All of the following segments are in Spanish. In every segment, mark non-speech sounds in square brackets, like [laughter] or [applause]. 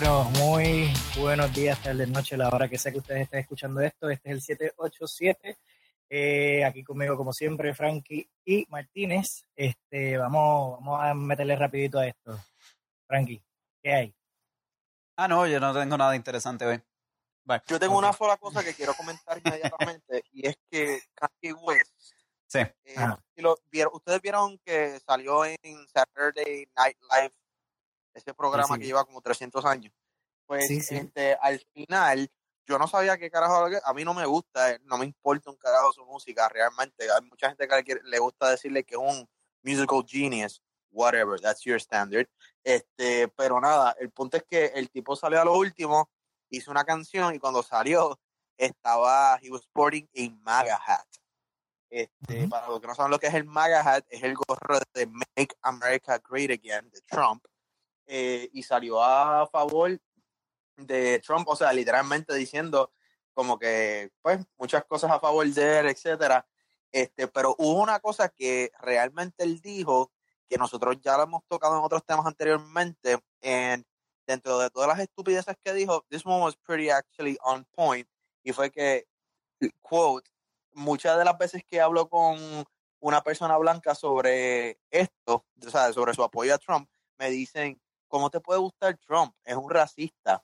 Bueno, muy buenos días, tardes, noche, la hora que sea que ustedes estén escuchando esto. Este es el 787. Eh, aquí conmigo, como siempre, Frankie y Martínez. Este, vamos, vamos a meterle rapidito a esto. Frankie, ¿qué hay? Ah, no, yo no tengo nada interesante hoy. Bye. Yo tengo una sola cosa que quiero comentar inmediatamente [laughs] y es que Kanye West, Sí. eh, si lo vieron, ustedes vieron que salió en Saturday Night Live, ese programa sí. que lleva como 300 años. Pues Sí, sí. este, al final, yo no sabía qué carajo, a mí no me gusta, eh, no me importa un carajo su música realmente. Hay mucha gente que le, gusta decirle que es un musical genius, whatever, that's your standard. Este, pero nada, el punto es que el tipo salió a lo último, hizo una canción y cuando salió estaba, he was sporting a MAGA hat. Este. Para los que no saben lo que es el MAGA hat, es el gorro de Make America Great Again de Trump. eh, y salió a favor de Trump, o sea, literalmente diciendo como que, pues, muchas cosas a favor de él, etcétera. Este, pero hubo una cosa que realmente él dijo, que nosotros ya lo hemos tocado en otros temas anteriormente, en dentro de todas las estupideces que dijo, this one was pretty actually on point, y fue que, quote, muchas de las veces que hablo con una persona blanca sobre esto, o sea, sobre su apoyo a Trump, me dicen, ¿cómo te puede gustar Trump? Es un racista.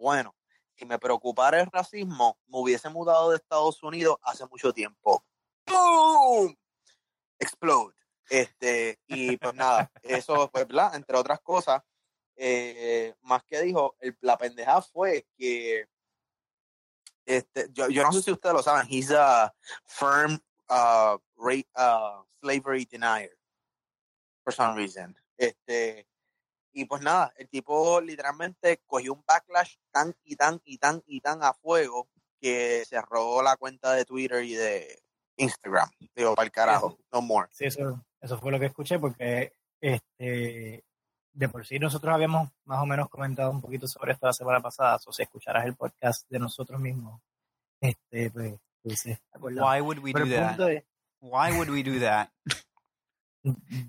Bueno, si me preocupara el racismo, me hubiese mudado de Estados Unidos hace mucho tiempo. ¡Boom! Explode. Este, y pues nada, eso, pues, ¿verdad? Entre otras cosas, eh, más que dijo, el, la pendeja fue que, este, yo, yo no sé si ustedes lo saben, he's a firm uh, uh, slavery denier, for some reason. Este, y pues nada, el tipo literalmente cogió un backlash tan y tan y tan y tan a fuego que cerró la cuenta de Twitter y de Instagram. Digo, para el carajo, no more. Sí, eso, eso fue lo que escuché porque este de por sí nosotros habíamos más o menos comentado un poquito sobre esto la semana pasada, o si escucharas el podcast de nosotros mismos, este, pues, pues. Why would we Pero do el that? punto es, Why would we do that? [laughs]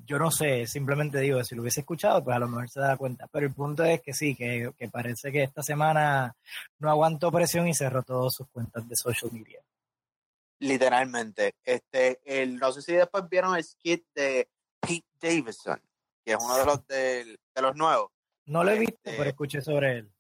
yo no sé, simplemente digo, si lo hubiese escuchado, pues a lo mejor se da cuenta. Pero el punto es que sí, que, que parece que esta semana no aguantó presión y cerró todas sus cuentas de social media. Literalmente. Este, el, no sé si después vieron el skit de Pete Davidson, que es uno de los del- de los nuevos. No lo he visto, Este- pero escuché sobre él.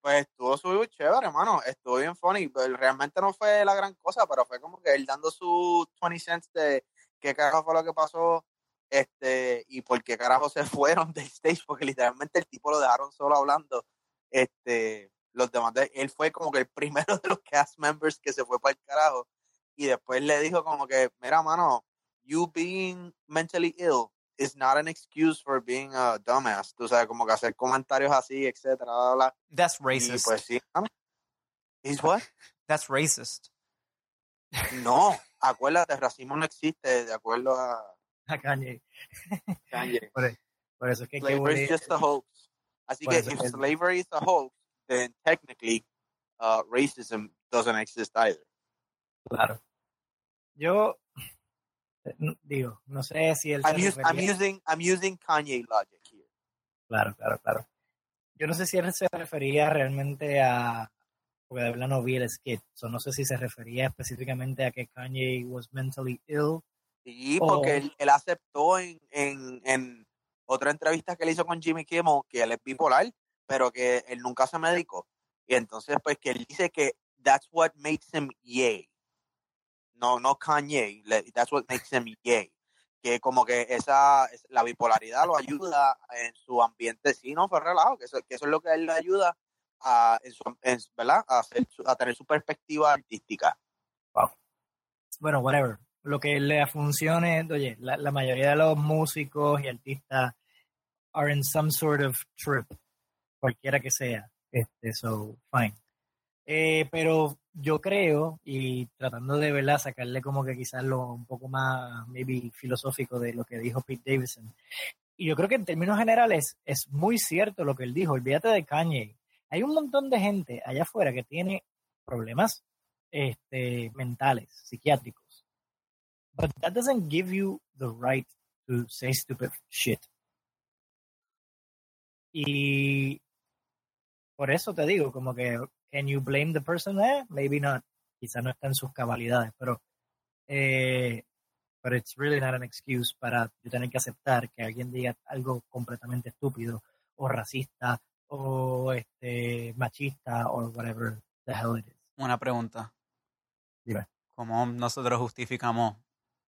Pues estuvo su chévere, hermano. Estuvo bien funny. Pero realmente no fue la gran cosa, pero fue como que él dando sus 20 cents de qué carajo fue lo que pasó este y por qué carajo se [laughs] fueron del stage, porque literalmente el tipo lo dejaron solo hablando. Este, los demás, de- él fue como que el primero [laughs] de los cast members que se fue para el carajo. Y después le dijo como que, mira, mano, you being mentally ill is not an excuse for being a dumbass. Tú sabes, como que hacer comentarios así, etcétera, bla, bla. That's Y racist. pues sí. ¿Is what? [laughs] That's racist. No, acuérdate, el racismo no existe, de acuerdo a [laughs] A Kanye. Kanye. [laughs] Por eso es que Slavery is just a hoax. Así Por que if slavery is a hoax, then technically uh, racism doesn't exist either. Claro. Yo eh, digo, no sé si él I'm, us- I'm using I'm using Kanye logic here. Claro, claro, claro. Yo no sé si él se refería realmente a. Porque de verdad no vi el skit. So, no sé si se refería específicamente a que Kanye was mentally ill. Sí, porque él, él aceptó en, en, en otra entrevista que él hizo con Jimmy Kimmel que él es bipolar, pero que él nunca se medicó. Y entonces, pues, que él dice que that's what makes him yay. No, no Kanye, that's what makes him yay. Que como que esa, es- la bipolaridad lo ayuda en su ambiente, sí, no, fue relajo, que eso, que eso es lo que a él le ayuda a, en su, en- ¿verdad? A, hacer su- a tener su perspectiva artística. Bueno, whatever. Lo que le funcione, oye, la, la mayoría de los músicos y artistas are in some sort of trip, cualquiera que sea. Este, so, fine. Eh, pero yo creo, y tratando de verdad sacarle como que quizás lo un poco más, maybe filosófico de lo que dijo Pete Davidson, y yo creo que en términos generales es muy cierto lo que él dijo, olvídate de Kanye. Hay un montón de gente allá afuera que tiene problemas este, mentales, psiquiátricos. But that doesn't give you the right to say stupid shit. Y por eso te digo, como que, can you blame the person? Eh, maybe not. Quizá no está en sus cabalidades, pero, eh, pero it's really not an excuse para yo tener que aceptar que alguien diga algo completamente estúpido o racista o este machista o whatever the hell it is. Una pregunta. Dime. ¿Cómo nosotros justificamos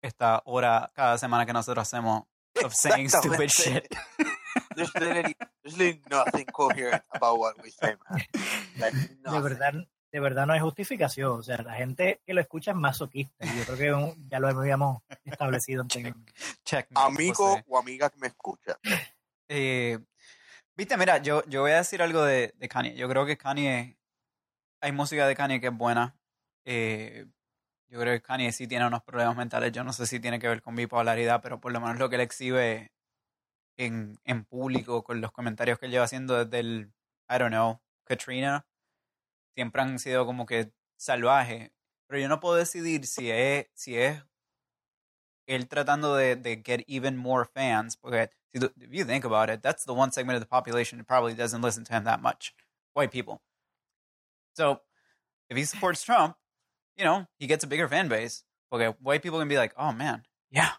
esta hora cada semana que nosotros hacemos of saying stupid shit? [laughs] There's literally, there's literally nothing coherent about what we say, man. Like, [laughs] De verdad, de verdad no hay justificación. O sea, la gente que lo escucha es masoquista. Y yo creo que un- ya lo habíamos establecido anteriormente. [laughs] Check. Amigo José. o amiga que me escucha. Eh, Viste, mira, yo, yo voy a decir algo de, de Kanye. Yo creo que Kanye. Hay música de Kanye que es buena. Eh, yo creo que Kanye sí tiene unos problemas mentales. Yo no sé si tiene que ver con bipolaridad, pero por lo menos lo que él exhibe en, en público, con los comentarios que él lleva haciendo desde el, I don't know, Katrina, siempre han sido como que salvajes. Pero yo no puedo decidir si es, si es él tratando de, de get even more fans, porque si tú- if you think about it, that's the one segment of the population that probably doesn't listen to him that much, white people. So if he supports Trump, you know, he gets a bigger fan base. Okay, white people can be like, oh man, yeah,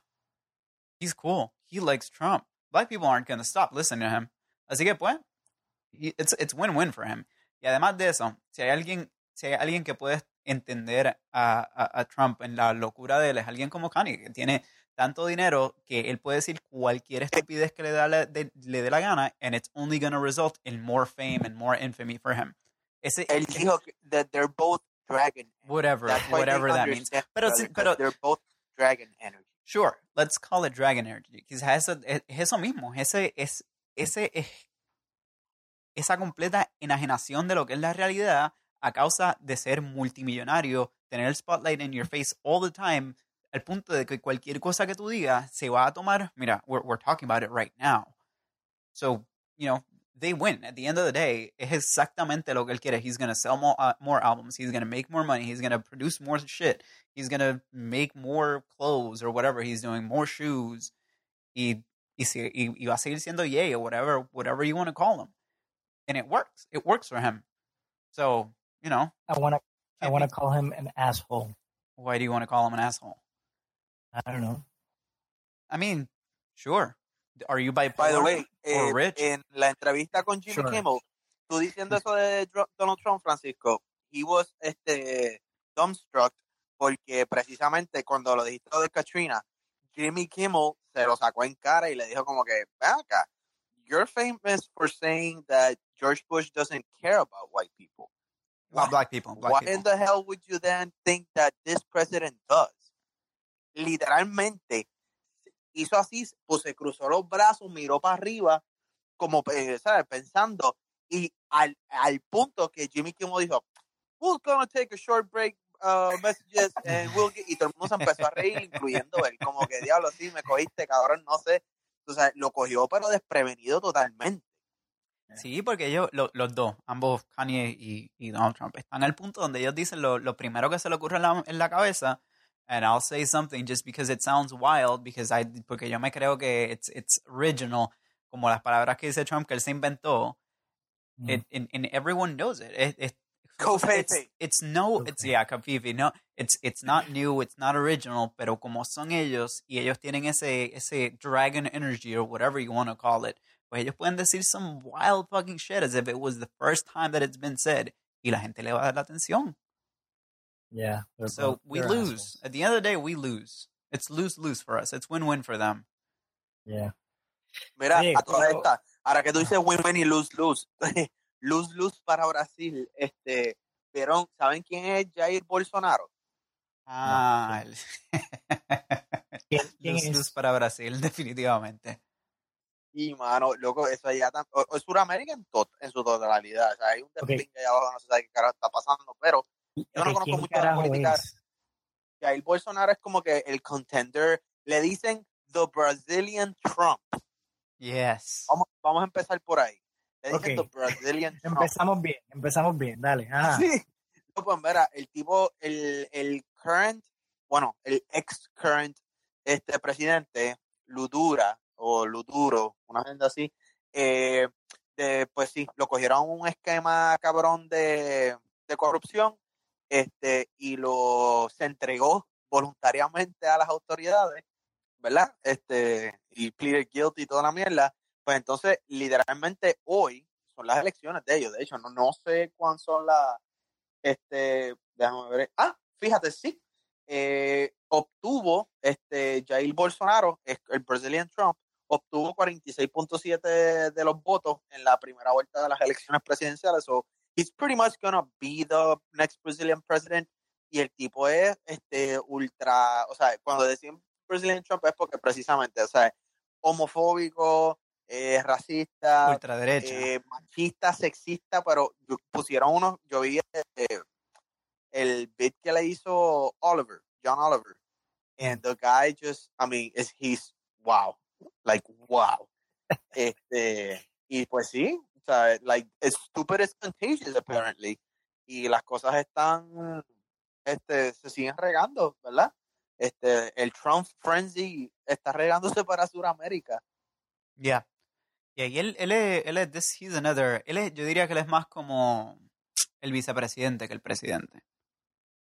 he's cool. He likes Trump. Black people aren't going to stop listening to him. Así que pues, it's it's win-win for him. Y además de eso, si hay alguien, si hay alguien que puede entender a, a, a Trump en la locura de él, es alguien como Kanye, que tiene tanto dinero que él puede decir cualquier estupidez que le, da la- de- le dé la gana, and it's only going to result in more fame and more infamy for him. Ese, Él dijo que- that they're both dragon. whatever, That's why they whatever that means. Pero pero- they're both dragon energy. Sure, let's call it dragon energy. Quizás eso, es, es eso mismo, ese es, ese es esa completa enajenación de lo que es la realidad a causa de ser multimillonario, tener el spotlight in your face all the time, al punto de que cualquier cosa que tú digas se va a tomar. Mira, we're, we're talking about it right now. So, you know, they win. At the end of the day, es exactamente lo que él quiere. He's going to sell more, uh, more albums. He's going to make more money. He's going to produce more shit. He's going to make more clothes or whatever he's doing, more shoes. Y, y, y, y va a seguir siendo yay or whatever, whatever you want to call him. And it works. It works for him. So, you know, I want to I want to call him an asshole. why do you want to call him an asshole? I don't know. I mean, sure. Are you bipolar By the way, or eh, rich? en la entrevista con Jimmy Sure. Kimmel, tú diciendo eso de Dro- Donald Trump, Francisco, he was este, dumbstruck porque precisamente cuando lo dijiste lo de Katrina, Jimmy Kimmel se lo sacó en cara y le dijo como que, ven acá, you're famous for saying that George Bush doesn't care about white people. Well, black people. Black Why people. in the hell would you then think that this president does? Literalmente hizo así, pues se cruzó los brazos, miró para arriba, como eh, ¿sabes? pensando, y al, al punto que Jimmy Kimmel dijo, we're gonna take a short break, uh, messages, and we'll get-" y todo el mundo se empezó a reír, incluyendo él, como que diablo, sí, me cogiste, cabrón, no sé. O sea, lo cogió, pero desprevenido totalmente. Sí, porque ellos, lo- los dos, ambos Kanye y, Donald Trump, están al punto donde ellos dicen lo, lo primero que se le ocurre en la, en la cabeza, and I'll say something just because it sounds wild, because I, porque yo me creo que it's, it's original, como las palabras que dice Trump que él se inventó, Mm. it, and, and everyone knows it. It- it- it's, it's no, it's, yeah, Covfefe, no, it's, it's not new, it's not original, pero como son ellos, y ellos tienen ese, ese dragon energy, or whatever you want to call it, pues ellos pueden decir some wild fucking shit as if it was the first time that it's been said, y la gente le va a dar la atención. Yeah. they're So both- we lose. assholes. At the end of the day, we lose. It's lose lose for us. It's win win for them. Yeah. Mira, Oye, a toda pero- esta, ahora que tú dices win-win y lose-lose, lose-lose [laughs] para Brasil, este, ¿vieron? ¿Saben quién es Jair Bolsonaro? Ah, el- ¿Quién, [laughs] quién lose es? lose para Brasil, [laughs] definitivamente. Y, mano, loco, eso allá, tam- o, o Sudamérica en, to- en su totalidad, o sea, hay un Ok. allá abajo, no se sabe qué carajo está pasando, pero yo no conozco ¿quién mucho la carajo política. es? Jair Bolsonaro es como que el contender, le dicen the Brazilian Trump. Yes. Vamos, vamos a empezar por ahí. Le dicen Ok. the Brazilian [laughs] Trump. Empezamos bien, empezamos bien, dale. Ajá. Sí. No, pues mira, el tipo, el, el current, bueno, el ex current este presidente, Ludura, o Luduro, una gente así, eh, este, pues sí, lo cogieron un esquema cabrón de, de corrupción, este, y lo se entregó voluntariamente a las autoridades, ¿verdad? Este, y pleaded guilty y toda la mierda. Pues entonces, literalmente hoy son las elecciones de ellos. De hecho, no, no sé cuándo son las, este, déjame ver. Ah, fíjate, sí. Eh, obtuvo, este, Jair Bolsonaro, el Brazilian Trump, obtuvo 46.7 de los votos en la primera vuelta de las elecciones presidenciales. So, he's pretty much gonna be the next Brazilian president. Y el tipo es este ultra, o sea, cuando decimos Brazilian Trump es porque precisamente, o sea, homofóbico, eh, racista, ultraderecha, eh, machista, sexista, pero pusieron unos, yo vi eh, el bit que le hizo Oliver, John Oliver, and the guy just, I mean, is he's wow, like wow, este, y pues sí, o sea, like it's stupid is contagious apparently, y las cosas están, este, se siguen regando, ¿verdad? Este, el Trump frenzy está regándose para Sudamérica. Ya. Yeah. y él, él es, él es this, he's another, él es, yo diría que él es más como el vicepresidente que el presidente.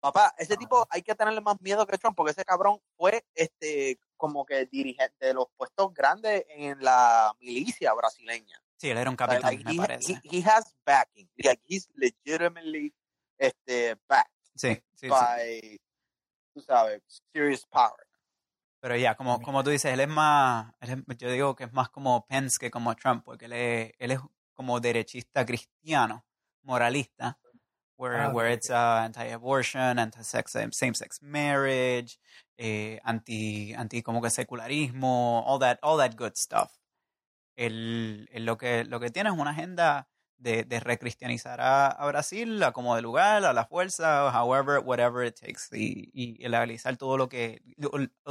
Papá, ese tipo hay que tenerle más miedo que Trump, porque ese cabrón fue este como que dirigente de los puestos grandes en la milicia brasileña. Sí, él era un capitán, like, me he, parece. He, he, has backing. Like, he's legitimately este, backed sí, sí, by, sí. tú sabes, serious power. Pero ya, como, como tú dices, él es más, él es, yo digo que es más como Pence que como Trump, porque él es, él es como derechista cristiano, moralista, where, Ah, where it's uh, anti-abortion, anti-sex, same-sex marriage, eh, anti, anti como que secularismo, all that, all that good stuff. Él, él lo, que, lo que tiene es una agenda de, de recristianizar a, a, Brasil a como de lugar, a la fuerza, however, whatever it takes, y, y legalizar todo lo que,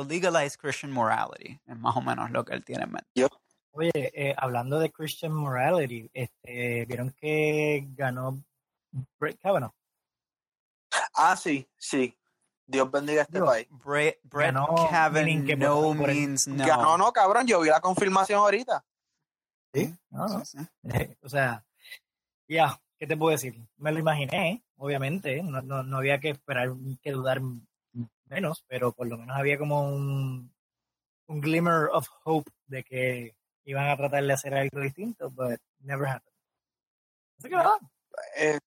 legalize Christian morality, es más o menos lo que él tiene en mente. Yep. Oye, eh, hablando de Christian morality, este, ¿vieron que ganó Brett Kavanaugh? Ah, sí, sí. Dios bendiga a este Digo, país. Brett, Brett Kavanaugh no el- means no. Ganó, no, cabrón. Yo vi la confirmación ahorita. Sí, no, no. Sí, sí. Eh, [laughs] o sea, ya, ¿qué te puedo decir? Me lo imaginé, obviamente, no, no, no había que esperar que dudar menos, pero por lo menos había como un, un glimmer of hope de que iban a tratar de hacer algo distinto, but never happened. Así que nada, Eh,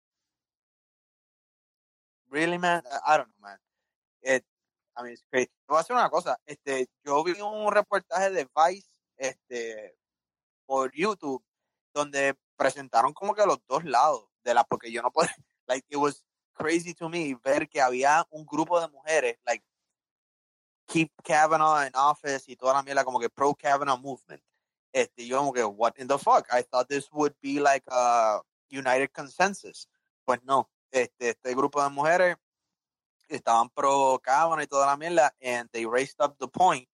really, man? I don't know, man. It, I mean, it's crazy. Te voy a hacer una cosa. Este, yo vi un reportaje de Vice, este, por YouTube, donde presentaron como que los dos lados de la, porque yo no puedo, [laughs] like, it was crazy to me ver que había un grupo de mujeres, like, keep Kavanaugh in office y toda la mierda, como que pro Kavanaugh movement. Este, yo como que, what in the fuck? I thought this would be like a united consensus. Pues no, este, este grupo de mujeres estaban pro Kavanaugh y toda la mierda, and they raised up the point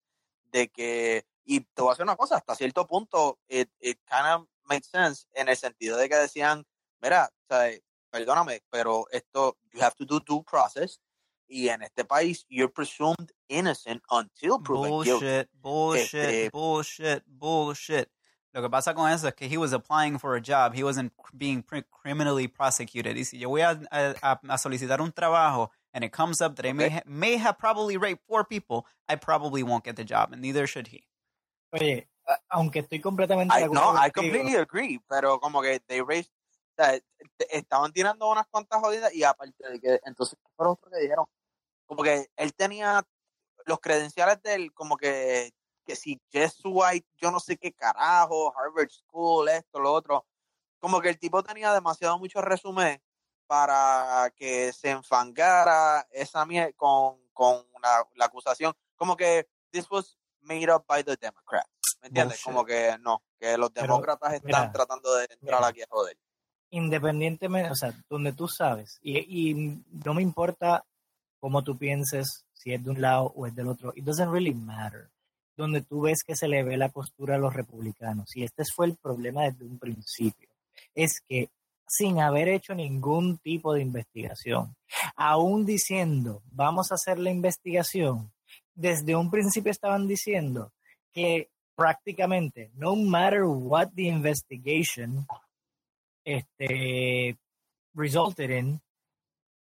de que, y te voy a hacer una cosa, hasta cierto punto, it, it kind of makes sense en el sentido de que decían, mira, o sea, perdóname, pero esto, you have to do due process, y en este país, you're presumed innocent until proven guilty. Bullshit, bullshit, Este- bullshit, bullshit. Lo que pasa con eso es que he was applying for a job, he wasn't being criminally prosecuted. Y si yo voy a, a, a solicitar un trabajo and it comes up that I may, Okay. ha- may have probably raped four people, I probably won't get the job, and neither should he. Oye, aunque estoy completamente de acuerdo no, I completely agree, pero como que they raised, o sea, te- estaban tirando unas cuantas jodidas y aparte de que, entonces, ¿qué fue lo otro que dijeron? Como que él tenía los credenciales de él, como que, que si Jesuit, yo no sé qué carajo, Harvard School, esto, lo otro, como que el tipo tenía demasiado mucho resumen para que se enfangara esa mier con, con la, la acusación, como que this was made up by the Democrats, ¿me entiendes? Como que no, que los Pero, demócratas están mira, tratando de entrar mira. aquí a joder. independientemente, o sea, donde tú sabes, y, y no me importa cómo tú pienses, si es de un lado o es del otro, it doesn't really matter. Donde tú ves que se le ve la postura a los republicanos, y este fue el problema desde un principio, es que sin haber hecho ningún tipo de investigación, aún diciendo, vamos a hacer la investigación, desde un principio estaban diciendo que prácticamente, no matter what the investigation, este, resulted in,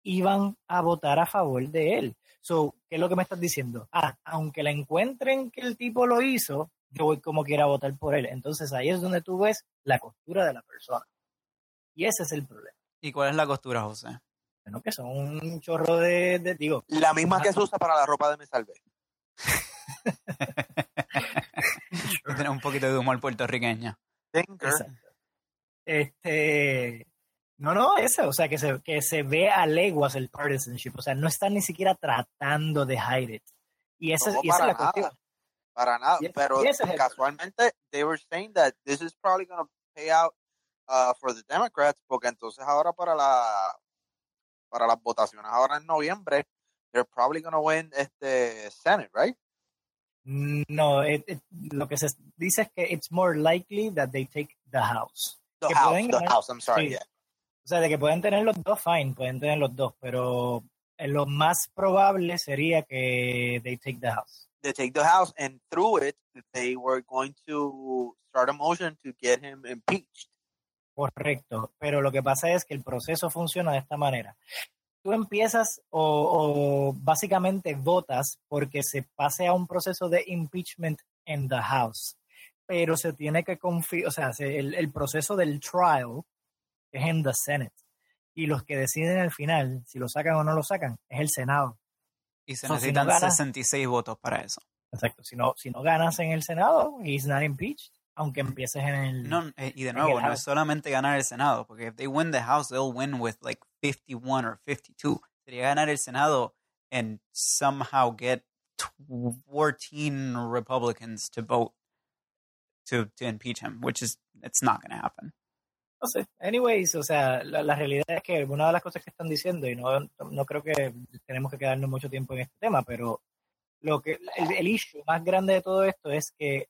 iban a votar a favor de él. So, ¿qué es lo que me estás diciendo? Ah, aunque la encuentren que el tipo lo hizo, yo voy como quiera a votar por él. Entonces ahí es donde tú ves la costura de la persona. Y ese es el problema. ¿Y cuál es la costura, José? Bueno, que son un chorro de, de digo, La misma que Ajá. se usa para la ropa de Me Salvé. [laughs] Tiene un poquito de humor puertorriqueño. Exacto. Este, no, no, eso, o sea, que se, que se ve a leguas el partisanship, o sea, no están ni siquiera tratando de hide it. Y esa, No, y esa es para la cuestión. nada. Para nada. Y Pero y casualmente, they were saying that this is probably going to pay out uh, for the Democrats, porque entonces ahora para la para las votaciones ahora en noviembre, they're probably going to win este Senate, right? No, it- it- lo que se dice es que it's more likely that they take the house. The Que House, pueden the. House, I'm sorry, Sí. yeah. O sea, de que pueden tener los dos, fine, pueden tener los dos, pero eh, lo más probable sería que they take the house. They take the House, and through it, they were going to start a motion to get him impeached. Correcto, pero lo que pasa es que el proceso funciona de esta manera. Tú empiezas o, o básicamente votas porque se pase a un proceso de impeachment en the House, pero se tiene que confiar, o sea, se- el, el proceso del trial es en the Senate y los que deciden al final si lo sacan o no lo sacan es el Senado. Y se So, si necesitan no gana- 66 votos para eso. Exacto, si no, si no ganas en el Senado, he's not impeached, aunque empieces en el... No, eh, y de nuevo, no es solamente ganar el Senado, porque if they win the House, they'll win with like 51 or 52. Sería ganar el Senado and somehow get 14 Republicans to vote to, to impeach him, which is, it's not going to happen. No sé. Anyways, o sea, la, la realidad es que una de las cosas que están diciendo, y no, no creo que tenemos que quedarnos mucho tiempo en este tema, pero lo que el, el issue más grande de todo esto es que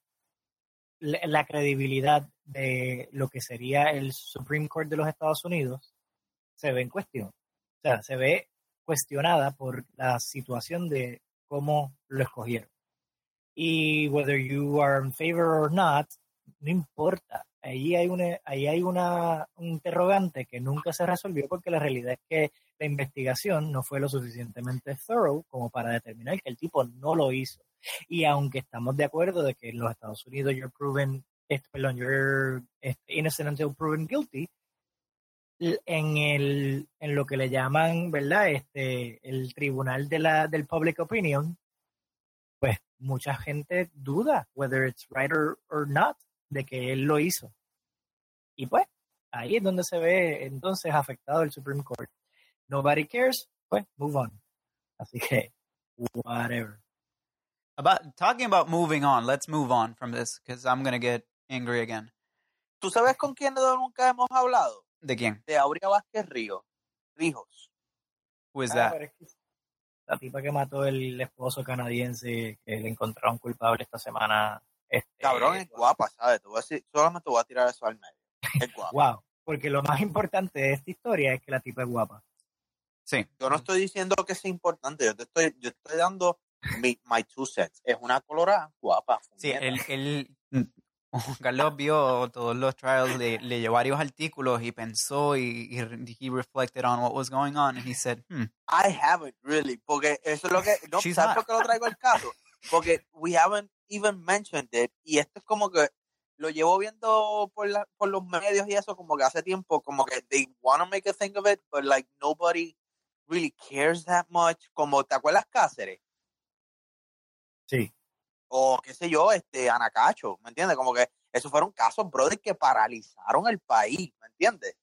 la, credibilidad de lo que sería el Supreme Court de los Estados Unidos se ve en cuestión. O sea, se ve cuestionada por la situación de cómo lo escogieron. Y whether you are in favor or not, no importa. Ahí hay una, ahí hay una un interrogante que nunca se resolvió porque la realidad es que la investigación no fue lo suficientemente thorough como para determinar que el tipo no lo hizo. Y aunque estamos de acuerdo de que en los Estados Unidos you're proven, perdón, you're innocent until proven guilty, en el en lo que le llaman, ¿verdad? Este el tribunal de la del public opinion, pues mucha gente duda whether it's right or, or not de que él lo hizo. Y pues ahí es donde se ve entonces afectado el Supreme Court. Nobody cares, pues move on. Así que whatever. About talking about moving on, let's move on from this because I'm going to get angry again. ¿Tú sabes con quién nunca hemos hablado? ¿De quién? De Aurea Vázquez Río. Rijos. Who is Ah, that? es que la tipa que mató el esposo canadiense que le encontraron culpable esta semana. Este, Cabrón, es guapa, ¿sabes? Te voy a decir, solamente voy a tirar eso al medio. Es guapa. Wow, porque lo más importante de esta historia es que la tipa es guapa. Sí. Yo no estoy diciendo que sea importante, yo te estoy, yo estoy dando mi, my two cents. Es una colorada guapa. Sí, él Juan [laughs] Carlos vio todos los trials, le, leyó varios artículos y pensó y, y he reflected on what was going on and he said, hmm, I haven't really, porque eso es lo que, no, ¿sabes por qué lo traigo al caso? [laughs] Porque we haven't even mentioned it, y esto es como que lo llevo viendo por, la, por los medios y eso como que hace tiempo, como que they want to make a thing of it, but like nobody really cares that much, como, ¿te acuerdas Cáceres? Sí. O qué sé yo, este, Anacacho, ¿me entiendes? Como que esos fueron casos, brother, que paralizaron el país, ¿me entiendes?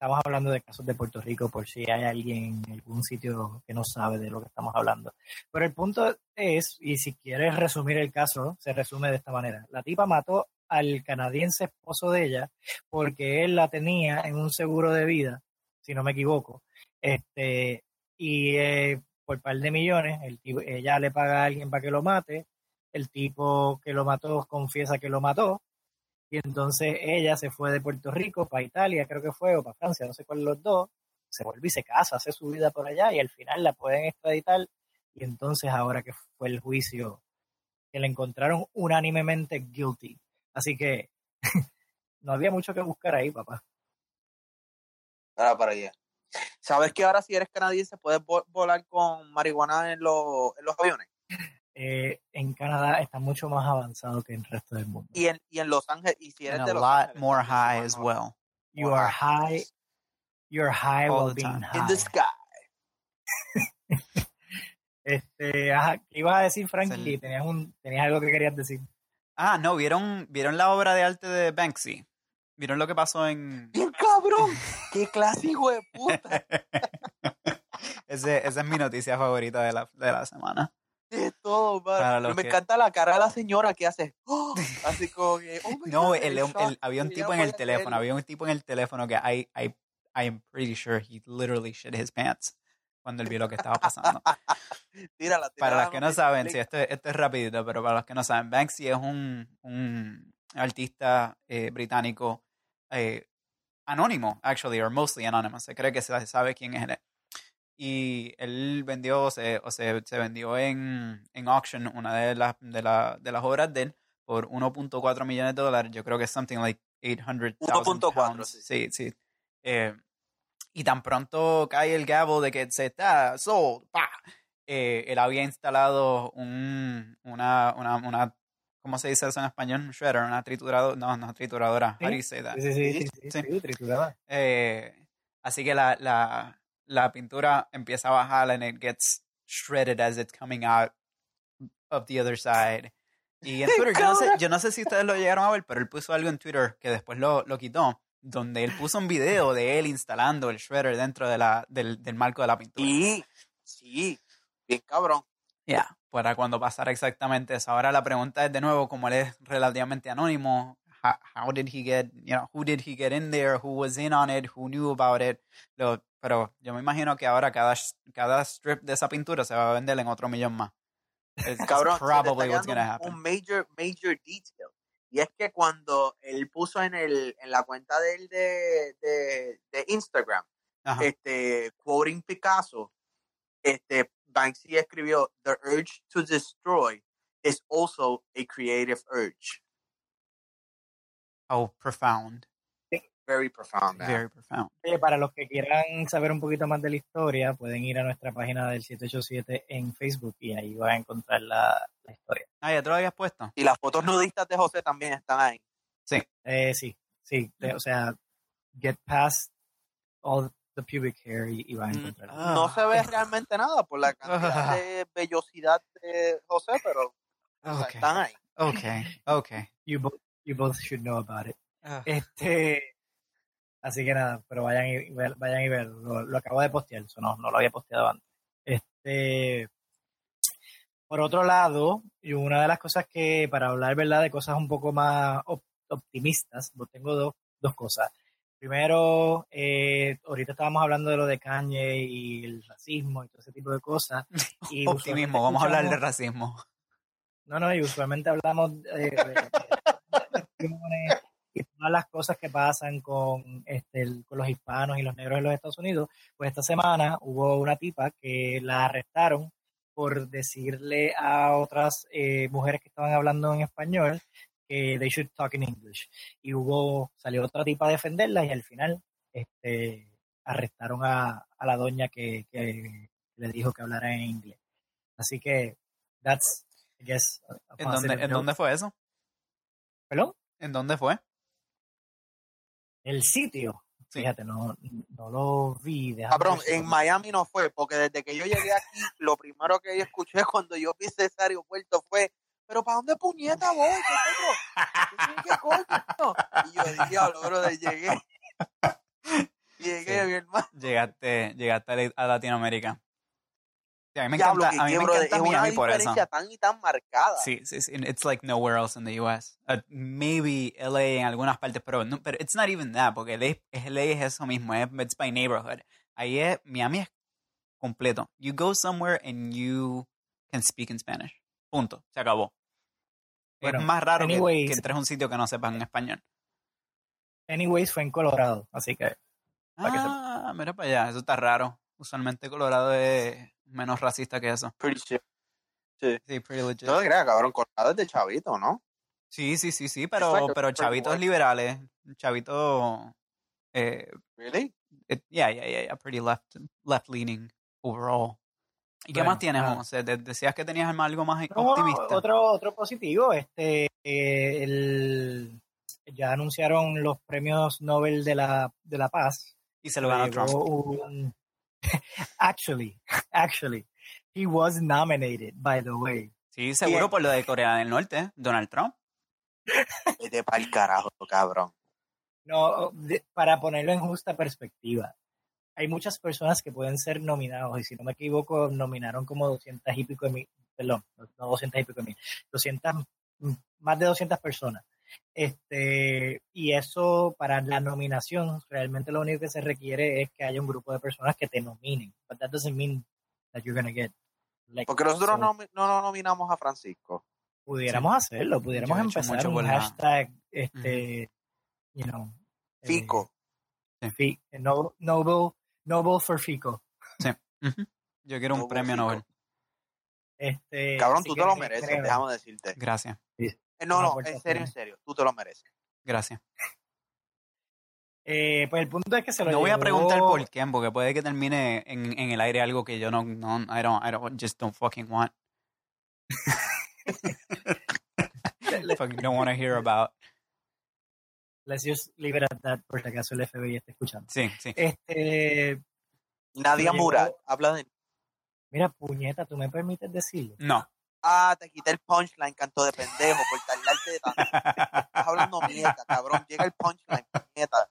Estamos hablando de casos de Puerto Rico por si hay alguien en algún sitio que no sabe de lo que estamos hablando. Pero el punto es, y si quieres resumir el caso, se resume de esta manera. La tipa mató al canadiense esposo de ella porque él la tenía en un seguro de vida, si no me equivoco. Este, y eh, por par de millones, ella le paga a alguien para que lo mate, el tipo que lo mató confiesa que lo mató, y entonces ella se fue de Puerto Rico para Italia, creo que fue, o para Francia, no sé cuál de los dos, se vuelve y se casa, hace su vida por allá y al final la pueden extraditar y entonces ahora que fue el juicio, que la encontraron unánimemente guilty. Así que [laughs] no había mucho que buscar ahí, papá. Para allá. ¿Sabes que ahora si eres canadiense puedes vo- volar con marihuana en, los en los aviones? Eh, en Canadá está mucho más avanzado que en el resto del mundo. Y en, y en Los Ángeles, y si eres And de a Los lot Ángeles, more high as well. You are high. You're high All while being high. In the sky. [laughs] Este, ajá, ¿qué ibas a decir, Frankie? Tenías, un, tenías algo que querías decir. Ah, no, ¿vieron, ¿vieron la obra de arte de Banksy? ¿Vieron lo que pasó en...? [laughs] ¡Bien cabrón! ¡Qué clase, hijo de puta! [laughs] Ese, esa es mi noticia favorita de la, de la semana. De todo, man. Me que- encanta la cara de la señora que hace. ¡oh! Así como que. oh my No, God, el, el el- shock, había un tipo en el teléfono, había un tipo en el teléfono que I, I, I am pretty sure he literally shit his pants cuando él vio lo que estaba pasando. [laughs] Tírala, Para los que no saben, sí, esto es rapidito, pero para los que no saben, Banksy es un, un artista eh, británico eh, anónimo, actually, or mostly anonymous. Se cree que se sabe quién es él. Y él vendió, o se, o se, se vendió en, en auction una de las, de, la, de las obras de él por 1.4 millones de dólares. Yo creo que es something like 800,000 1.4, pounds. sí. Sí, sí. Eh, y tan pronto cae el gavel de que se está sold, pa, eh, él había instalado un, una, una, una, ¿cómo se dice eso en español? Un shredder, una trituradora, no, no trituradora. Sí, How do you say that? Sí, sí, sí, Sí, sí, sí, sí. sí, triturada. Eh, así que la, la, la pintura empieza a bajar and it gets shredded as it's coming out of the other side. Y en [laughs] Twitter, yo no, sé, yo no sé si ustedes lo llegaron a ver, pero él puso algo en Twitter que después lo, lo quitó, donde él puso un video de él instalando el shredder dentro de la, del, del marco de la pintura. Sí, sí. Bien cabrón. Ya, para cuando pasara exactamente eso. Ahora la pregunta es de nuevo, como él es relativamente anónimo, how, how did he get, you know, who did he get in there, who was in on it, who knew about it. Lo- pero yo me imagino que ahora cada, cada strip de esa pintura se va a vender en otro millón más. It's [laughs] Cabrón, probably what's gonna un- happen. un major, major detail. Y es que cuando él puso en el en la cuenta de él de, de, de Instagram, Ajá. este, quoting Picasso, este, Banksy escribió, The urge to destroy is also a creative urge. Oh, profound. Very profound, man. Very profound. Oye, para los que quieran saber un poquito más de la historia, pueden ir a nuestra página del 787 en Facebook y ahí van a encontrar la, la historia. Ah, ya te lo habías puesto. Y las fotos nudistas de José también están ahí. Eh, sí, sí, de- o sea, get past all the pubic hair y, y van a Mm, encontrar. Ah. No se ve realmente nada por la [laughs] cantidad de vellosidad de José, pero o sea, Okay. están ahí. Okay. Okay. You, both, you both should know about it. Ah. Este, así que nada, pero vayan y, ver- vayan y verlo. Lo, lo acabo de postear, eso no, no lo había posteado antes. Este, por otro lado, y una de las cosas que, para hablar, ¿verdad?, de cosas un poco más op- optimistas, pues tengo dos, dos cosas. Primero, eh, ahorita estábamos hablando de lo de Kanye y el racismo y todo ese tipo de cosas. [laughs] Y Optimismo, vamos a hablar de racismo. no, no, y usualmente hablamos de, de- de elecciones y todas las cosas que pasan con, este, el- con los hispanos y los negros en los Estados Unidos. Pues esta semana hubo una tipa que la arrestaron por decirle a otras eh, mujeres que estaban hablando en español que they should talk in English. Y hubo, salió otra tipa a defenderla y al final este, arrestaron a, a la doña que, que le dijo que hablara en inglés. Así que, that's, I guess, ¿En dónde, ¿En dónde fue eso? ¿Perdón? ¿En dónde fue? El sitio. Sí. Fíjate, no, no lo vi. Cabrón, en Miami no fue, porque desde que yo llegué aquí, lo primero que yo escuché [laughs] cuando yo pisé ese aeropuerto fue, pero ¿para dónde puñeta voy? ¿Qué, ¿Qué coño? Y yo, diablo, bro, llegué. [laughs] Llegué, Sí. mi hermano. Llegaste, llegaste a a Latinoamérica. Sí, a mí me Diablo, encanta, a mí me bro, encanta es una Miami por eso. diferencia tan y tan marcada. Sí, sí, sí. It's like nowhere else in the US. Uh, maybe LA en algunas partes, pero, no, pero it's not even that, porque LA, es- LA es eso mismo, es it's by neighborhood. Ahí es, Miami es completo. You go somewhere and you can speak in Spanish. Punto. Se acabó. Bueno, es más raro que- que, anyways. entres a un sitio que no sepan en español. Anyways, fue en Colorado, así que Para que Ah, mira para allá, eso está raro. Usualmente Colorado es menos racista que eso. Pretty sure. Sí, pretty legit. No te creas, cabrón, Colorado es de chavito, ¿no? Sí, sí, sí, sí, like pero, a pero chavitos white. liberales, chavitos... Eh, Really? it- yeah, yeah, yeah, yeah, pretty left, left leaning overall. ¿Y qué Bueno, más tienes. José? De- decías que tenías algo más No, optimista. otro, otro positivo, este, eh, el, ya anunciaron los premios Nobel de la, de la Paz. y se lo ganó Trump. un- actually, [laughs] actually, he was nominated, by the way. Sí, seguro por lo de Corea del Norte, Donald Trump. Vete para el carajo, cabrón. No, de- para ponerlo en justa perspectiva, hay muchas personas que pueden ser nominados, y si no me equivoco, nominaron como 200 y pico de mil, perdón, no 200 y pico de mil, 200, mm, más de 200 personas. Este, y eso para la nominación, realmente lo único que se requiere es que haya un grupo de personas que te nominen. But that doesn't mean that you're gonna get. like, Porque nosotros so, no, no nos nominamos a Francisco. pudiéramos hacerlo, pudiéramos Yo empezar mucho un hashtag, este, you know, eh, Fico. Fi- no, Nobel, Nobel for Fico. Ujú. Yo quiero un premio Fico. Nobel. Este, Cabrón, tú que te lo mereces, déjame decirte. Gracias, Eh, No, Una no, puerta en serio, en serio, tú te lo mereces. gracias. Eh, pues el punto es que se lo No voy a llevó- preguntar por quién, porque puede que termine en, en el aire algo que yo no, no, I don't, I don't, just don't fucking want. [laughs] [laughs] fucking don't want to hear about. Let's just leave it at that, por si acaso el FBI está escuchando. Sí, sí. Este, Nadia llevó- Murad, habla de... mira, puñeta, ¿tú me permites decirlo? No. Ah, te quité el punchline, canto de pendejo, por tardarte de tanto. Estás hablando [laughs] mierda, cabrón. Llega el punchline, puñeta.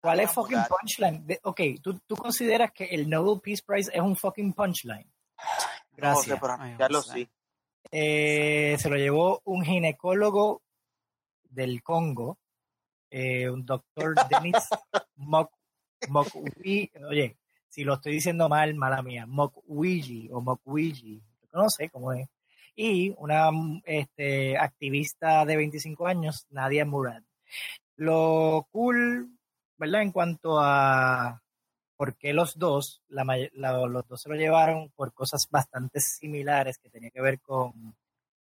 ¿Cuál es fucking punchline? De- ok, ¿tú, ¿tú consideras que el Nobel Peace Prize es un fucking punchline? No Gracias. sé, anunciarlo José. sí. Eh, se lo llevó un ginecólogo del Congo, eh, un doctor [laughs] Denis Mok, Mokwi- oye, si lo estoy diciendo mal, mala mía, Mokwiji o Mokwiji, no sé cómo es, y una este, activista de 25 años, Nadia Murad. Lo cool, ¿verdad? En cuanto a por qué los dos, la may- la- los dos se lo llevaron por cosas bastante similares que tenía que ver con,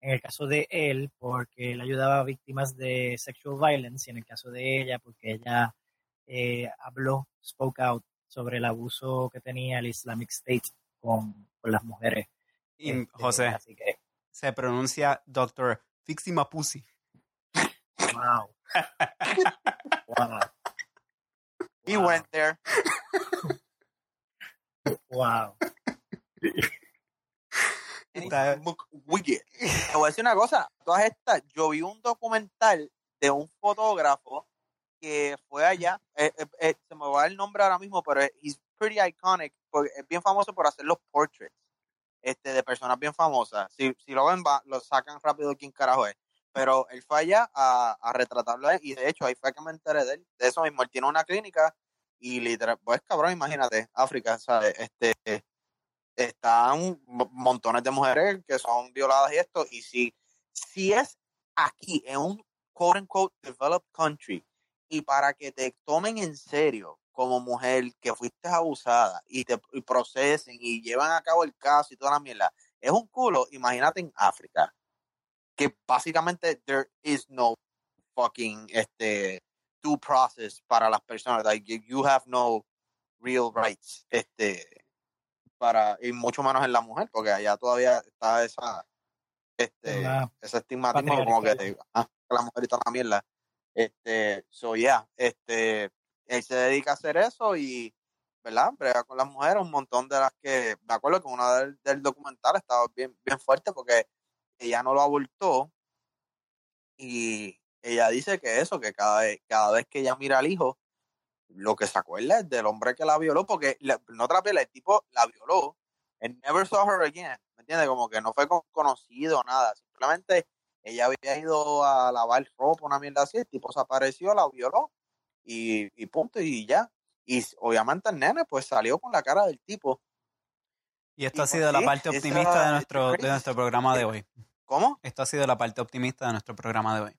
en el caso de él, porque él ayudaba a víctimas de sexual violence, y en el caso de ella, porque ella eh, habló, spoke out sobre el abuso que tenía el Islamic State con, con las mujeres. Y, Este, José, Así que, se pronuncia Dr. Fixima Pussy. wow. wow. He Wow. went there. Wow. Está- Mukwege. Te voy a decir una cosa. Todas estas, yo vi un documental de un fotógrafo que fue allá. eh, eh, eh, se me va el nombre ahora mismo, pero es he's pretty iconic. Porque es bien famoso por hacer los portraits este, de personas bien famosas. Si, si lo ven, va, lo sacan rápido quién carajo es. Pero él fue allá a, a retratarlo y de hecho ahí fue que me enteré de él. De eso mismo, él tiene una clínica y literal, pues cabrón, imagínate, África, ¿sabes? Este, están mo- montones de mujeres que son violadas y esto, y si, si es aquí, en un quote unquote developed country, y para que te tomen en serio como mujer que fuiste abusada y te y procesen y llevan a cabo el caso y toda la mierda, es un culo, imagínate en África, que básicamente there is no fucking este due process para las personas, like you- have no real rights, este para y mucho menos en la mujer porque allá todavía está esa este La- ese estigmatismo como que, patriarcado. ah, que la mujer está la mierda este so yeah este él se dedica a hacer eso y verdad brega con las mujeres un montón de las que me acuerdo que una del, del documental estaba bien bien fuerte porque ella no lo abortó y ella dice que eso que cada vez cada vez que ella mira al hijo lo que se acuerda es del hombre que la violó, porque no te el tipo la violó, and never saw her again, ¿me entiendes? Como que no fue con- conocido nada, simplemente ella había ido a lavar ropa, una mierda así, el tipo se apareció, la violó, y, y punto, y ya. Y obviamente el nene pues salió con la cara del tipo. Y esto Y ha sido la sí, parte esa- optimista de nuestro, de nuestro programa de hoy. ¿Cómo? Esto ha sido la parte optimista de nuestro programa de hoy.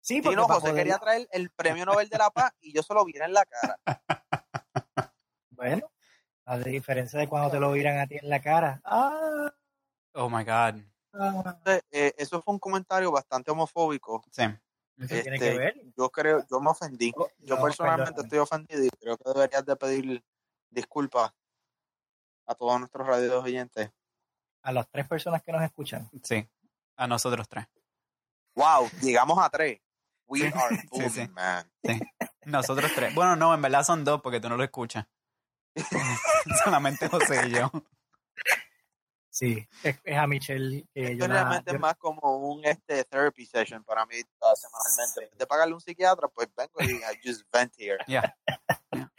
Sí, Sí, porque no, José poder- quería traer el premio Nobel de la Paz y yo se lo vi en la cara. [laughs] Bueno, a diferencia de cuando te lo viran a ti en la cara. Ah, Oh my God. ah. Entonces, eh, eso fue un comentario bastante homofóbico Sí. ¿Qué tiene Este, que ver? Yo creo, yo me ofendí. Oh, Yo no, personalmente estoy ofendido y creo que deberías de pedir disculpas a todos nuestros radios oyentes. A las tres personas que nos escuchan. Sí, a nosotros tres. Wow, llegamos a tres. We Sí, are sí, booming, sí. man. Nosotros tres. Bueno, no, en verdad son dos porque tú no lo escuchas. [laughs] Solamente José y yo. Sí, es, es a Michelle que yo Esto la- realmente yo- es más como un este therapy session para mí uh, semanalmente. De pagarle un psiquiatra, pues vengo y I just vent here. [laughs]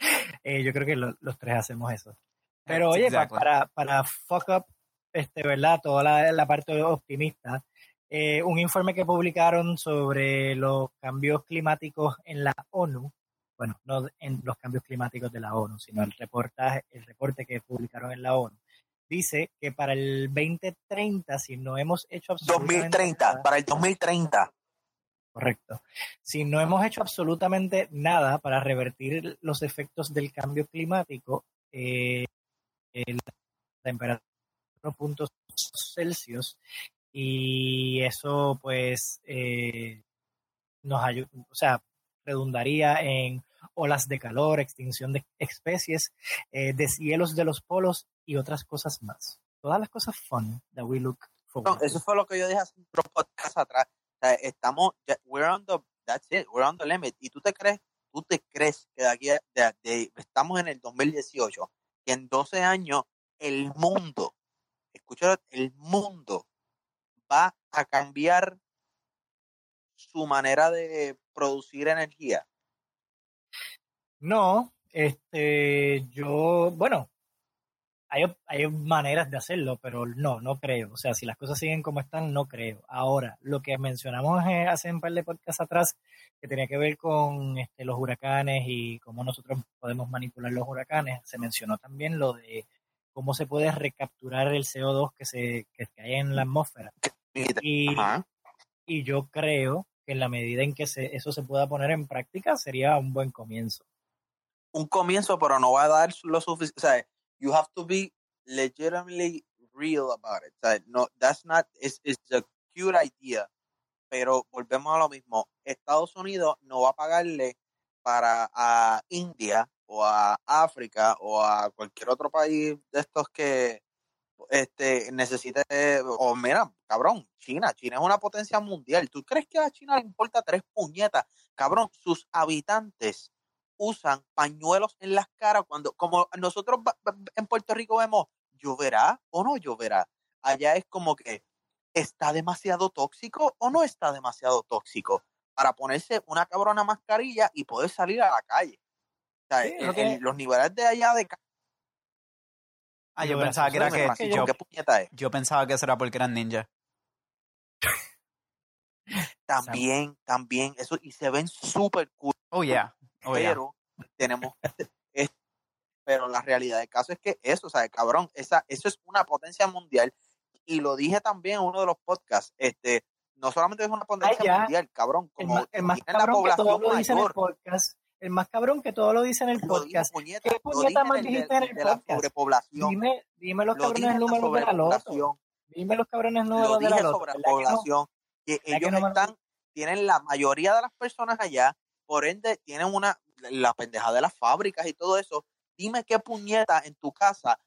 Eh, yo creo que lo- los tres hacemos eso. Pero oye, Exactly. para, para fuck up, este, ¿verdad? Toda la, la parte optimista, eh, un informe que publicaron sobre los cambios climáticos en la ONU, bueno, no en los cambios climáticos de la ONU, sino el reportaje, el reporte que publicaron en la ONU, dice que para el 2030, si no hemos hecho absolutamente 2030, nada- para el 2030. Correcto. Si no hemos hecho absolutamente nada para revertir los efectos del cambio climático, eh, la temperatura de puntos Celsius y eso pues eh, nos ayuda, o sea, redundaría en olas de calor, extinción de especies, eh, deshielos de los polos y otras cosas más. Todas las cosas fun that we look No, forward to. eso fue lo que yo dije hace otro podcast atrás. O sea, estamos, we're on the, that's it, we're on the limit. Y tú te crees, tú te crees que de aquí, a- de- de- estamos en el 2018, que en 12 años el mundo, escucha, el mundo va a cambiar su manera de producir energía. No, este, yo, bueno, hay, hay maneras de hacerlo, pero no, no creo. O sea, si las cosas siguen como están, no creo. Ahora, lo que mencionamos eh, hace un par de podcasts atrás, que tenía que ver con este, los huracanes y cómo nosotros podemos manipular los huracanes, se mencionó también lo de cómo se puede recapturar el CO2 que se que cae en la atmósfera. Y, y yo creo en la medida en que se, eso se pueda poner en práctica, sería un buen comienzo. un comienzo, pero no va a dar lo suficiente. O sea, you have to be legitimately real about it. O sea, no, that's not, it's, it's a cute idea. Pero volvemos a lo mismo. Estados Unidos no va a pagarle para a India o a África o a cualquier otro país de estos que este necesite o mira, cabrón, China, China es una potencia mundial. ¿Tú crees que a China le importa tres puñetas? Cabrón, sus habitantes usan pañuelos en las caras cuando, como nosotros en Puerto Rico vemos, lloverá o no lloverá. Allá es como que está demasiado tóxico o no está demasiado tóxico para ponerse una cabrona mascarilla y poder salir a la calle. O sea, Sí, en- lo que- en los niveles de allá de Ah, yo pensaba que era que que yo, ¿qué puñeta es? yo pensaba que eso era porque eran ninja. También, también, eso, y se ven súper cool. Oh yeah. Oh yeah. pero tenemos es- pero la realidad del caso es que eso, o sea, cabrón, esa, eso es una potencia mundial y lo dije también en uno de los podcasts, este, no solamente es una potencia ya. mundial, cabrón, El como más, el más tienen la que todo población lo dice en el podcast. El más cabrón que todo lo dice en el lo podcast. puñeta, ¿Qué lo puñeta más en el dijiste de, en el de la podcast? sobrepoblación, Dime, dime los lo cabrones la números de la loto. Dime los cabrones lo números de dije la loto. sobre ¿verdad que no? población, que ¿Verdad que ellos no lo- están, tienen la mayoría de las personas allá, por ende tienen una, la pendeja de las fábricas y todo eso. Dime qué puñeta en tu casa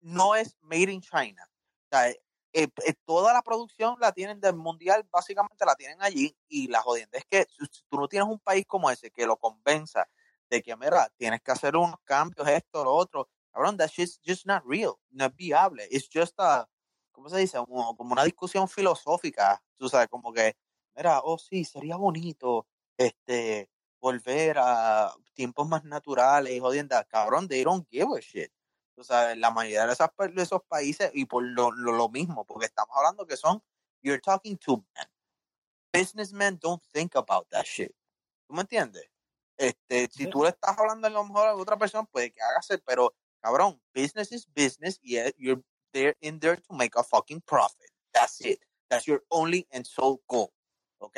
no es made in China. O sea, eh, eh, toda la producción la tienen del mundial, básicamente la tienen allí y la jodienda es que si tú no tienes un país como ese que lo convenza de que, mira, tienes que hacer unos cambios, esto, lo otro, cabrón, that shit's just not real, no es viable, it's just a, ¿cómo se dice? Como, una discusión filosófica, tú sabes, como que, mira, oh sí, sería bonito, este, volver a tiempos más naturales jodienda, cabrón, they don't give a shit. O sea, la mayoría de, esas, pa- de esos países, y por lo, lo, lo mismo, porque estamos hablando que son, you're talking to men. Businessmen don't think about that shit. ¿Tú me entiendes? Este, si tú le estás hablando a lo mejor a otra persona, puede que hagas el, pero cabrón, business is business, y you're there in there to make a fucking profit. That's it. That's your only and sole goal. ¿Ok?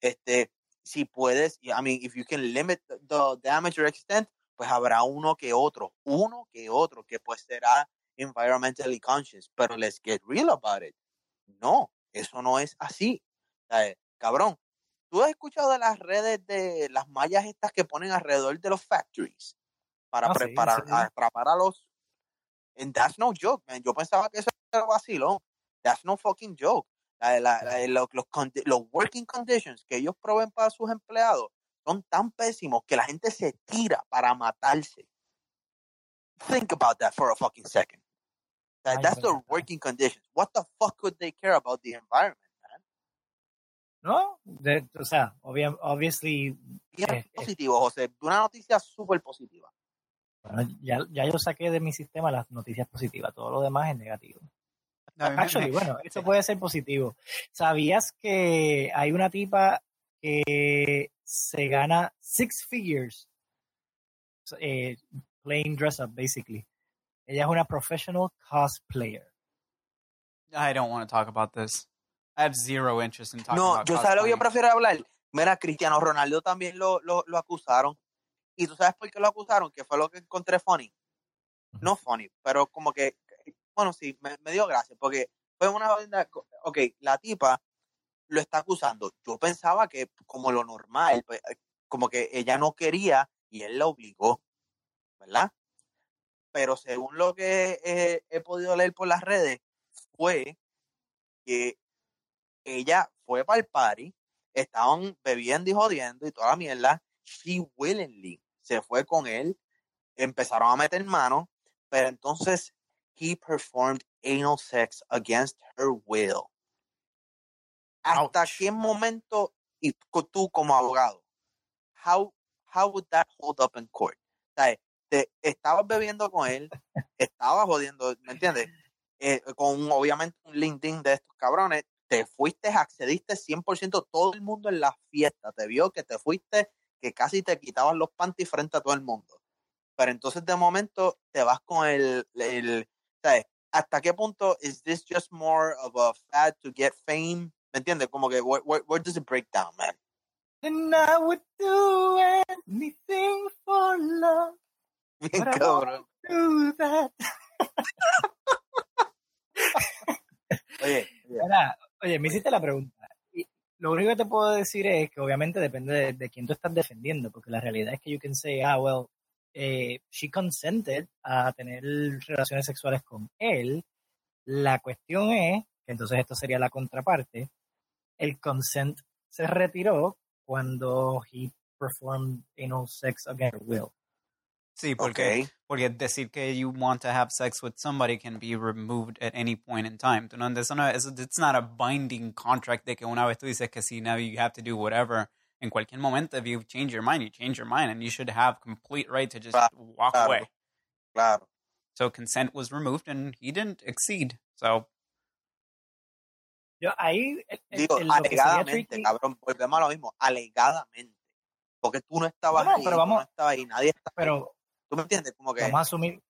Este, si puedes, I mean, if you can limit the, the damage or extent, pues habrá uno que otro, uno que otro que pues será environmentally conscious, pero let's get real about it. No, eso no es así. O sea, cabrón, ¿Tú has escuchado de las redes de las mallas estas que ponen alrededor de los factories para Ah, preparar, sí. atrapar a los... And that's no joke, man. Yo pensaba que eso era vacilón. That's no fucking joke. La- la- la- los, los working conditions que ellos proveen para sus empleados son tan pésimos que la gente se tira para matarse. Think about that for a fucking second. That- that's the working conditions. What the fuck could they care about the environment, man? ¿No? De- o sea, obvia- obviously, Bien Eh, eh. positivo, José. Una noticia súper positiva. bueno, ya, ya yo saqué de mi sistema las noticias positivas, todo lo demás es negativo. Actually, bueno, esto sí. puede ser positivo. ¿Sabías que hay una tipa que se gana six figures eh, playing dress up, basically? Ella es una professional cosplayer. I don't want to talk about this. I have zero interest in talking No, about yo sabes lo que yo prefiero hablar. Mira, Cristiano Ronaldo también lo, lo, lo acusaron. ¿Y tú sabes por qué lo acusaron? Que fue lo que encontré funny. No funny, pero como que, bueno, sí, me, me dio gracia, porque fue una Ok, la tipa lo está acusando. Yo pensaba que, como lo normal, pues, como que ella no quería y él la obligó, ¿verdad? Pero según lo que eh, he podido leer por las redes, fue que ella fue para el party, estaban bebiendo y jodiendo y toda la mierda. She willingly se fue con él, empezaron a meter mano, pero entonces he performed anal sex against her will. ¿Hasta Ouch. qué momento, y tú como abogado, how, how would that hold up in court? O te, estabas bebiendo con él, estabas jodiendo, ¿me entiendes? Eh, con obviamente un LinkedIn de estos cabrones, te fuiste, accediste 100%, todo el mundo en la fiesta te vio que te fuiste, que casi te quitabas los panties frente a todo el mundo. Pero entonces de momento te vas con el, el ¿sabes? ¿Hasta qué punto is this just more of a fad to get fame? ¿Me entiendes? Como que, where, where, where does it break down, man? And I would do anything for love. Bien But I cabrón. Do that. Oye, [laughs] oye, Mira, oye, me hiciste la pregunta. Y lo único que te puedo decir es que obviamente depende de, de quién tú estás defendiendo, porque la realidad es que you can say, ah, well, eh, she consented a tener relaciones sexuales con él. La cuestión es, que entonces esto sería la contraparte, el consent se retiró cuando he performed anal sex against her will. Sí, porque, ok. porque decir que you want to have sex with somebody can be removed at any point in time. ¿Tú no? Eso no es, it's not a binding contract de que una vez tú dices que sí, now you have to do whatever. En cualquier momento, if you change your mind, you change your mind, and you should have complete right to just Claro, walk claro. away. Claro. So consent was removed, and he didn't exceed. So Yo ahí, el- el- Digo, el- sería alegadamente, cabrón, volvemos a lo mismo, alegadamente. Porque tú no estabas No, no, ahí, pero tú vamos- no estabas ahí, nadie está pero ¿Tú me entiendes? Como que vamos a asumir,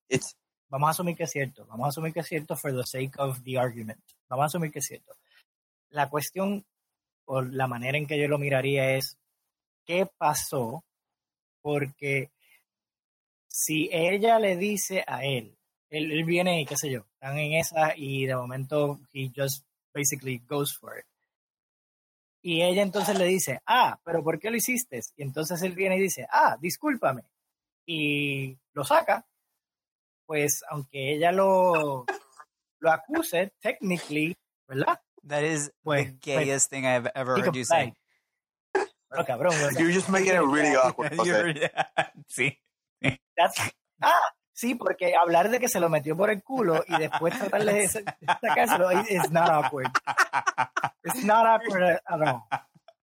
vamos a asumir que es cierto, vamos a asumir que es cierto for the sake of the argument. Vamos a asumir que es cierto. La cuestión o la manera en que yo lo miraría es qué pasó, porque si ella le dice a él, él, él viene y qué sé yo, están en esa y de momento he just basically goes for it. Y ella entonces le dice, ah, pero ¿por qué lo hiciste? Y entonces él viene y dice, ah, discúlpame. Y lo saca, pues aunque ella lo, lo acuse, technically, ¿verdad? that is Pues- the gayest thing I've ever He heard you say. Bueno, cabrón, bueno, you're just making it [laughs] really [laughs] awkward. You're- [laughs] yeah, sí. that's- ah, sí, porque hablar de que se lo metió por el culo y después tratar de [laughs] sa- sacárselo is not awkward. It's not awkward at all.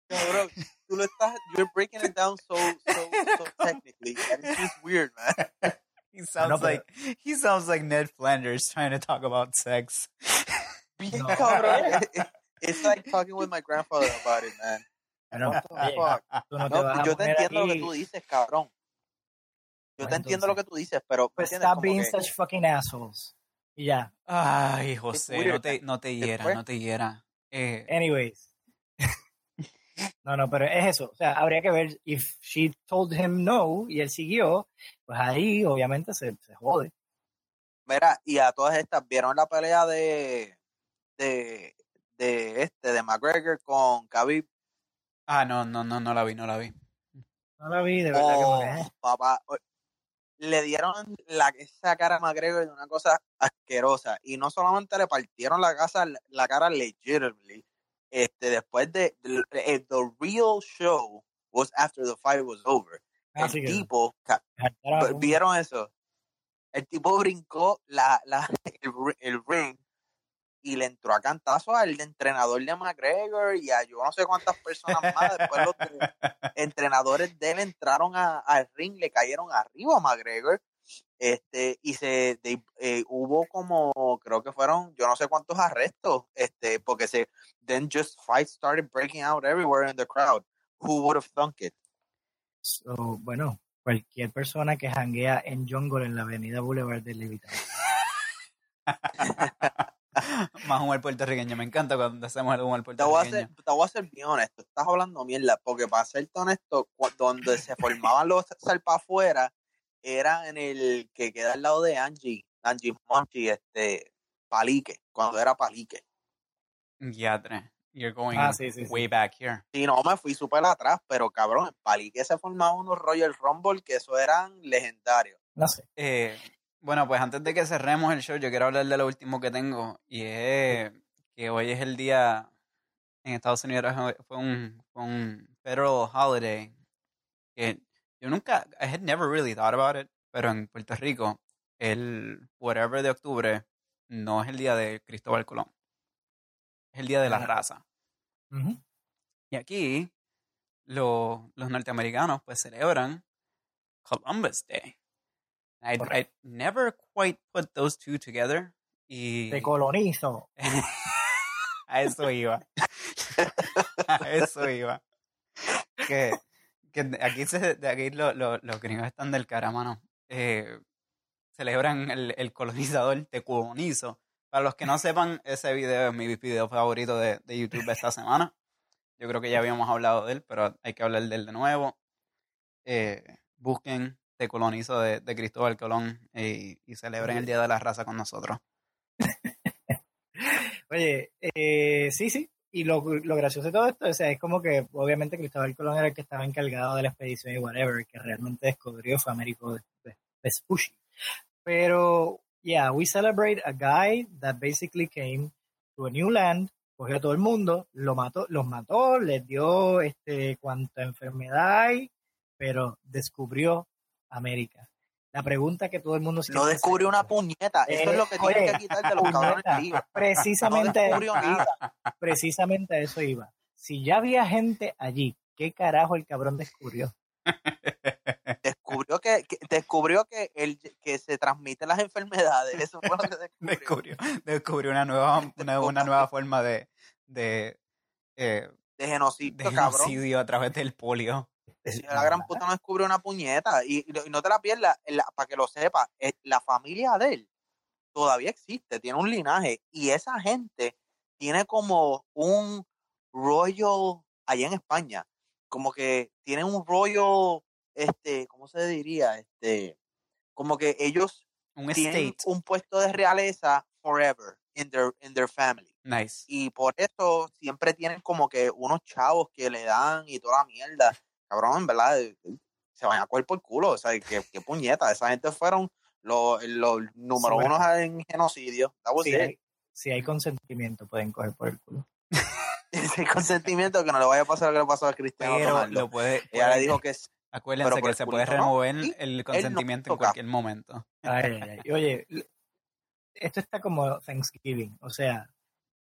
Cabrón, tú lo estás, you're breaking it down so, so, so technically. And it's just weird, man. He sounds No, pero- like he sounds like Ned Flanders trying to talk about sex. [laughs] Bien No. cabrón. It's like talking with my grandfather about it, man. [laughs] Fuck? tú no te No, vas a yo te entiendo lo que tú dices, cabrón. Yo Pues te entiendo lo que tú dices, pero ¿me Pues stop Como being que- such fucking assholes. Y ya. Ay, José, no te, no te hiera, no te hiera. Eh, Anyways. [laughs] No, no, pero es eso. O sea, habría que ver if she told him no y él siguió, pues ahí obviamente se, se jode. Mira, y a todas estas, ¿vieron la pelea de, de, de este, de McGregor con Khabib? Ah, no, no, no, no la vi, no la vi. No la vi, de verdad Oh, que me papá. Le dieron la, esa cara a McGregor de una cosa asquerosa. Y no solamente le partieron la, casa, la cara legitimately. Este, después de, de- the real show was after the fight was over. el Así que tipo, ca- saltaron a Pues, uno. ¿Vieron eso? El tipo brincó la, la, [laughs] el, el ring y le entró a cantazo al entrenador de McGregor y a yo no sé cuántas personas más. Después los [laughs] entrenadores de él entraron a- al ring, le cayeron arriba a McGregor. Este, y se de- eh, hubo como, creo que fueron, yo no sé cuántos arrestos, este, porque se, then just fights started breaking out everywhere in the crowd. Who would have thunk it? So, bueno, cualquier persona que janguea en Jungle en la avenida Boulevard de Levittown. [laughs] [laughs] Más humor puertorriqueño. Me encanta cuando hacemos el humor Te voy, a ser, puertorriqueño. te voy a ser bien honesto, estás hablando mierda, porque para serte honesto, donde se formaban los salpa afuera, era en el que queda al lado de Angie, Angie Monchi, este, Palique, cuando era Palique. Yatre. You're going Ah, sí, sí, sí. way back here. Si no, me fui súper atrás, pero cabrón, en Palique se formaban unos Royal Rumble que eso eran legendarios. No sé. Eh, bueno, pues antes de que cerremos el show, yo quiero hablar de lo último que tengo. Y es que hoy es el día en Estados Unidos, fue un, fue un federal holiday. Que yo nunca, I had never really thought about it, pero en Puerto Rico, el whatever de octubre no es el día de Cristóbal Colón. Es el día de la raza. Ujú. Y aquí lo- los norteamericanos pues celebran Columbus Day. I, I never quite put those two together. Y Te colonizo. [laughs] a eso iba. [laughs] a eso iba. Que, que aquí, se, de aquí lo- lo- los gringos están del cara, mano. Eh, celebran el, el colonizador, te colonizo. Para los que no sepan, ese video es mi video favorito de, de YouTube esta semana. Yo creo que ya habíamos hablado de él, pero hay que hablar de él de nuevo. Eh, busquen Te colonizo de, Cristóbal Colón y, y celebren el Día de la Raza con nosotros. [laughs] Oye, eh, sí, sí. Y lo, lo gracioso de todo esto, o sea, es como que obviamente Cristóbal Colón era el que estaba encargado de la expedición y whatever, que realmente descubrió fue Américo Vespucci. Pero, yeah, we celebrate a guy that basically came to a new land, cogió a todo el mundo, lo mató, los mató, les dio este cuanta enfermedad hay, pero descubrió América. La pregunta que todo el mundo No se descubrió una puñeta. Eso Eh, es lo que tienen oye, que quitar de los cabrones libres. No precisamente nada. precisamente a eso iba. Si ya había gente allí, ¿qué carajo el cabrón descubrió? Descubrió que, que- descubrió que el que se transmiten las enfermedades. [laughs] Eso fue lo que descubrió. Descubrió, descubrió una nueva, una, una nueva forma de, de, eh, De genocidio a través del polio. Si la gran puta no descubrió una puñeta. Y, y no- te la pierdas, para que lo sepas, la familia de él todavía existe, tiene un linaje. Y esa gente tiene como un rollo allá en España. Como que tienen un rollo, este, ¿cómo se diría? Este, como que ellos Un tienen estate. un puesto de realeza forever in their, in their family. Nice. Y por eso siempre tienen como que unos chavos que le dan y toda la mierda. Cabrón, verdad, eh, se van a cuerpo el culo. O sea, qué, qué puñeta. Esa gente fueron los, los número uno en genocidio. Si hay, si hay consentimiento, pueden coger por el culo. [laughs] Ese consentimiento que no le vaya a pasar lo que le pasó a Cristiano Pero Ronaldo. lo puede, Ella puede- le dijo que es- acuérdense por que se puede remover el no consentimiento en cualquier momento. Ay, [laughs] ay, ay. Oye, esto está como Thanksgiving. O sea,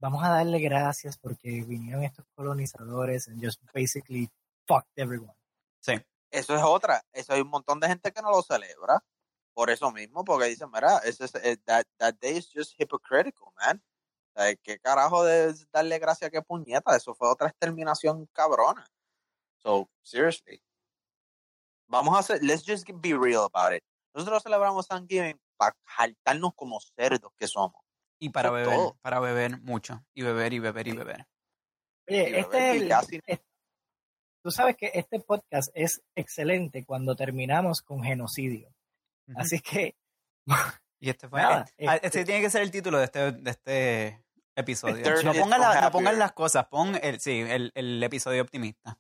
vamos a darle gracias porque vinieron estos colonizadores and just basically fucked everyone. Sí. eso es otra. Eso hay un montón de gente que no lo celebra. Por eso mismo, porque dicen, mira, ese es, eh, that, that day is just hypocritical, man. O sea, ¿Qué carajo de darle gracias a qué puñeta? Eso fue otra exterminación cabrona. So, seriously. Vamos a hacer, let's just be real about it. Nosotros celebramos Thanksgiving para jaltarnos como cerdos que somos. Y para beber, todo. para beber mucho. Y beber y beber y beber. Oye, Y este beber, el- es- tú sabes que este podcast es excelente cuando terminamos con genocidio. Así que, Y este fue. Nada, eh, ah, este- este tiene que ser el título de este, de este episodio. third No is pongan, la- no pongan las cosas, pon el, sí, el, el episodio optimista.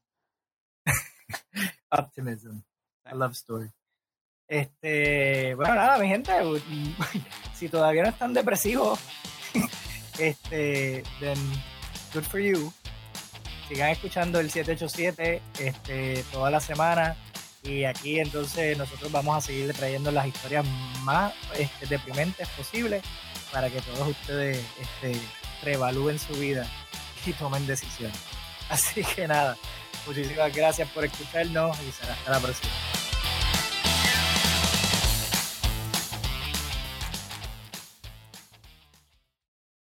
[laughs] Optimism. A love story. Este, bueno, nada, mi gente, si todavía no están depresivos, [laughs] este, then good for you. Sigan escuchando el 787 este, toda la semana y aquí entonces nosotros vamos a seguir trayendo las historias más este, deprimentes posibles para que todos ustedes este, reevalúen su vida y tomen decisiones. [laughs] Así que nada, muchísimas gracias por escucharnos y será hasta la próxima.